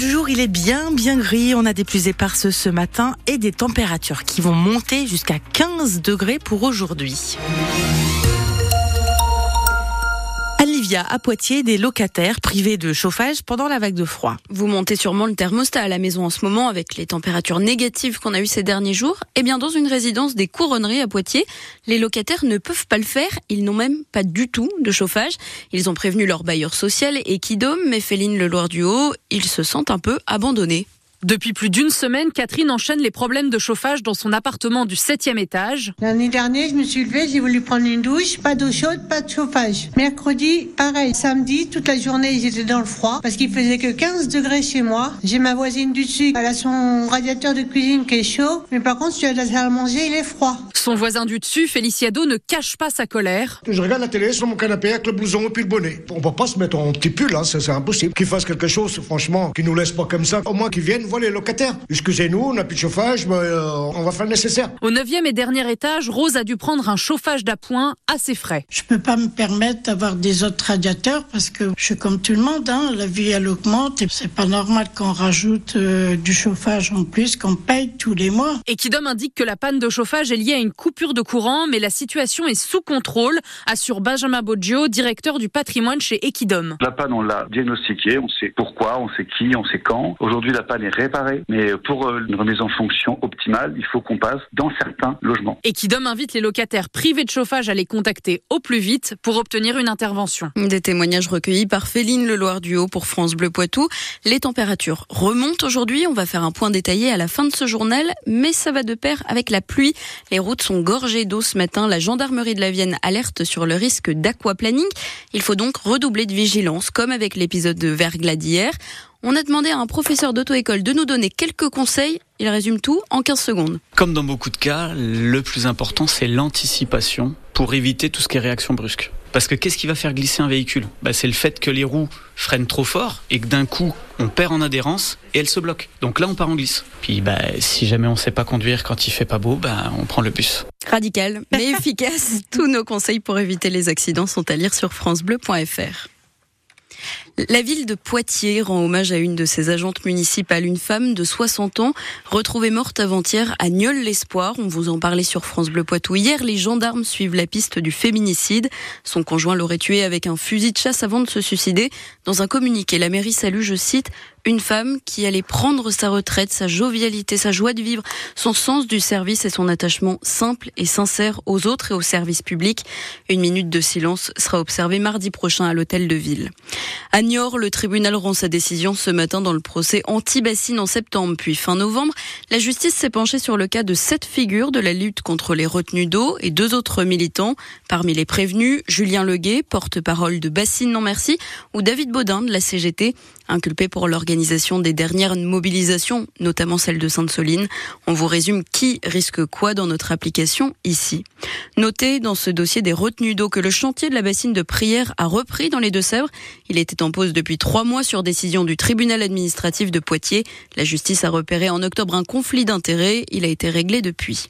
du jour, il est bien bien gris. On a des pluies éparses ce matin et des températures qui vont monter jusqu'à 15 degrés pour aujourd'hui. Olivia à Poitiers des locataires privés de chauffage pendant la vague de froid. Vous montez sûrement le thermostat à la maison en ce moment avec les températures négatives qu'on a eues ces derniers jours. Eh bien, dans une résidence des couronneries à Poitiers, les locataires ne peuvent pas le faire. Ils n'ont même pas du tout de chauffage. Ils ont prévenu leur bailleur social Equidome, mais Féline Le Loire du Haut, ils se sentent un peu abandonnés. Depuis plus d'une semaine, Catherine enchaîne les problèmes de chauffage dans son appartement du 7e étage. L'année dernière, je me suis levée, j'ai voulu prendre une douche, pas d'eau chaude, pas de chauffage. Mercredi, pareil. Samedi, toute la journée, j'étais dans le froid parce qu'il faisait que 15 degrés chez moi. J'ai ma voisine du dessus, elle a son radiateur de cuisine qui est chaud, mais par contre, celui de la salle à manger, il est froid. Son voisin du dessus, Feliciado, ne cache pas sa colère. Je regarde la télé sur mon canapé avec le blouson et puis le bonnet. On va pas se mettre en petit pull, hein, c'est impossible. Qu'il fasse quelque chose, franchement, qu'il nous laisse pas comme ça. Au moins qu'ils viennent voir les locataires. Excusez-nous, on n'a plus de chauffage, mais euh, on va faire le nécessaire. Au neuvième et dernier étage, Rose a dû prendre un chauffage d'appoint assez frais. Je peux pas me permettre d'avoir des autres radiateurs parce que je suis comme tout le monde, hein, la vie elle augmente et c'est pas normal qu'on rajoute euh, du chauffage en plus qu'on paye tous les mois. Equidom indique que la panne de chauffage est liée à une coupure de courant, mais la situation est sous contrôle, assure Benjamin Boggio, directeur du patrimoine chez Equidom. La panne, on l'a diagnostiquée, on sait pourquoi, on sait qui, on sait quand. Aujourd'hui, la panne est réparée, mais pour euh, une remise en fonction optimale, il faut qu'on passe dans certains logements. Equidom invite les locataires privés de chauffage à les contacter au plus vite pour obtenir une intervention. Des témoignages recueillis par Féline Le Loire du Haut pour France Bleu Poitou. Les températures remontent aujourd'hui. On va faire un point détaillé à la fin de ce journal, mais ça va de pair avec la pluie. Les routes sont gorgées d'eau ce matin. La gendarmerie de la Vienne alerte sur le risque d'aquaplaning. Il faut donc redoubler de vigilance, comme avec l'épisode de verglas d'hier. On a demandé à un professeur d'auto-école de nous donner quelques conseils. Il résume tout en 15 secondes. Comme dans beaucoup de cas, le plus important, c'est l'anticipation pour éviter tout ce qui est réaction brusque. Parce que qu'est-ce qui va faire glisser un véhicule? Bah, C'est le fait que les roues freinent trop fort et que d'un coup, on perd en adhérence et elles se bloquent. Donc là, on part en glisse. Puis bah, si jamais on ne sait pas conduire quand il fait pas beau, bah, on prend le bus. Radical, mais efficace. Tous nos conseils pour éviter les accidents sont à lire sur francebleu.fr. La ville de Poitiers rend hommage à une de ses agentes municipales, une femme de 60 ans, retrouvée morte avant-hier à Nieul-l'Espoir. On vous en parlait sur France Bleu Poitou. Hier, les gendarmes suivent la piste du féminicide. Son conjoint l'aurait tué avec un fusil de chasse avant de se suicider. Dans un communiqué, la mairie salue, je cite, une femme qui allait prendre sa retraite, sa jovialité, sa joie de vivre, son sens du service et son attachement simple et sincère aux autres et au service public. Une minute de silence sera observée mardi prochain à l'hôtel de ville. Le tribunal rend sa décision ce matin dans le procès anti-bassine en septembre puis fin novembre. La justice s'est penchée sur le cas de sept figures de la lutte contre les retenues d'eau et deux autres militants. Parmi les prévenus, Julien Leguet, porte-parole de Bassine Non Merci, ou David Baudin de la CGT, inculpé pour l'organisation des dernières mobilisations, notamment celle de Sainte-Soline. On vous résume qui risque quoi dans notre application ici. Notez dans ce dossier des retenues d'eau que le chantier de la bassine de prière a repris dans les Deux-Sèvres. Il était en pause depuis trois mois sur décision du tribunal administratif de Poitiers. La justice a repéré en octobre un conflit d'intérêts. Il a été réglé depuis.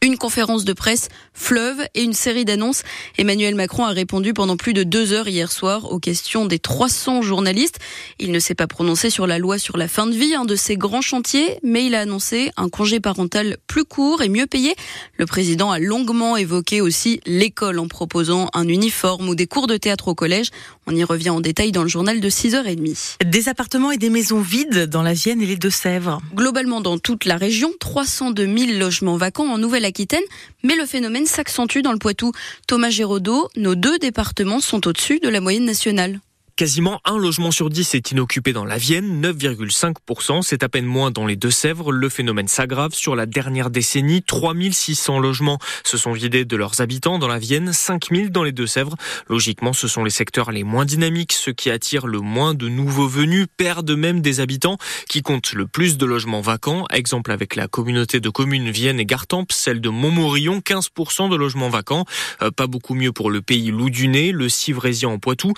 Une conférence de presse fleuve et une série d'annonces. Emmanuel Macron a répondu pendant plus de deux heures hier soir aux questions des 300 journalistes. Il ne s'est pas prononcé sur la loi sur la fin de vie, un de ses grands chantiers, mais il a annoncé un congé parental plus court et mieux payé. Le président a longuement évoqué aussi l'école en proposant un uniforme ou des cours de théâtre au collège. On y revient en détail dans le journal de 6h30. Des appartements et des maisons vides dans la Vienne et les Deux-Sèvres. Globalement dans toute la région, 302 000 logements vacants en Nouvelle-Aquitaine, mais le phénomène s'accentue dans le Poitou. Thomas Géraudot, nos deux départements sont au-dessus de la moyenne nationale. Quasiment un logement sur dix est inoccupé dans la Vienne, 9,5%. C'est à peine moins dans les Deux-Sèvres. Le phénomène s'aggrave sur la dernière décennie. 3600 logements se sont vidés de leurs habitants dans la Vienne, 5000 dans les Deux-Sèvres. Logiquement, ce sont les secteurs les moins dynamiques, ceux qui attirent le moins de nouveaux venus, perdent même des habitants, qui comptent le plus de logements vacants. Exemple avec la communauté de communes Vienne et Gartempe, celle de Montmorillon, 15% de logements vacants. Euh, pas beaucoup mieux pour le pays Loup du Nez, le Civrésien en Poitou.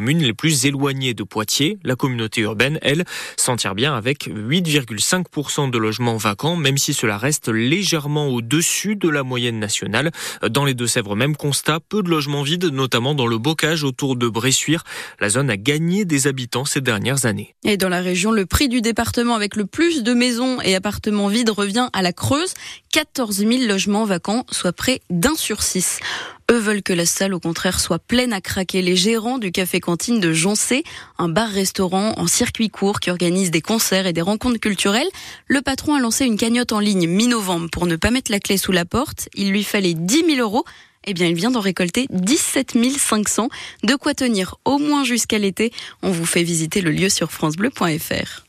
Communes les plus éloignées de Poitiers. La communauté urbaine, elle, s'en tire bien avec 8,5% de logements vacants, même si cela reste légèrement au-dessus de la moyenne nationale. Dans les Deux-Sèvres, même constat, peu de logements vides, notamment dans le bocage autour de Bressuire. La zone a gagné des habitants ces dernières années. Et dans la région, le prix du département avec le plus de maisons et appartements vides revient à la Creuse. 14 000 logements vacants, soit près d'un sur six. Eux veulent que la salle, au contraire, soit pleine à craquer. Les gérants du café-cantine de Joncé, un bar-restaurant en circuit court qui organise des concerts et des rencontres culturelles, le patron a lancé une cagnotte en ligne mi-novembre pour ne pas mettre la clé sous la porte. Il lui fallait 10 000 euros. Eh bien, il vient d'en récolter 17 500. De quoi tenir au moins jusqu'à l'été. On vous fait visiter le lieu sur FranceBleu.fr.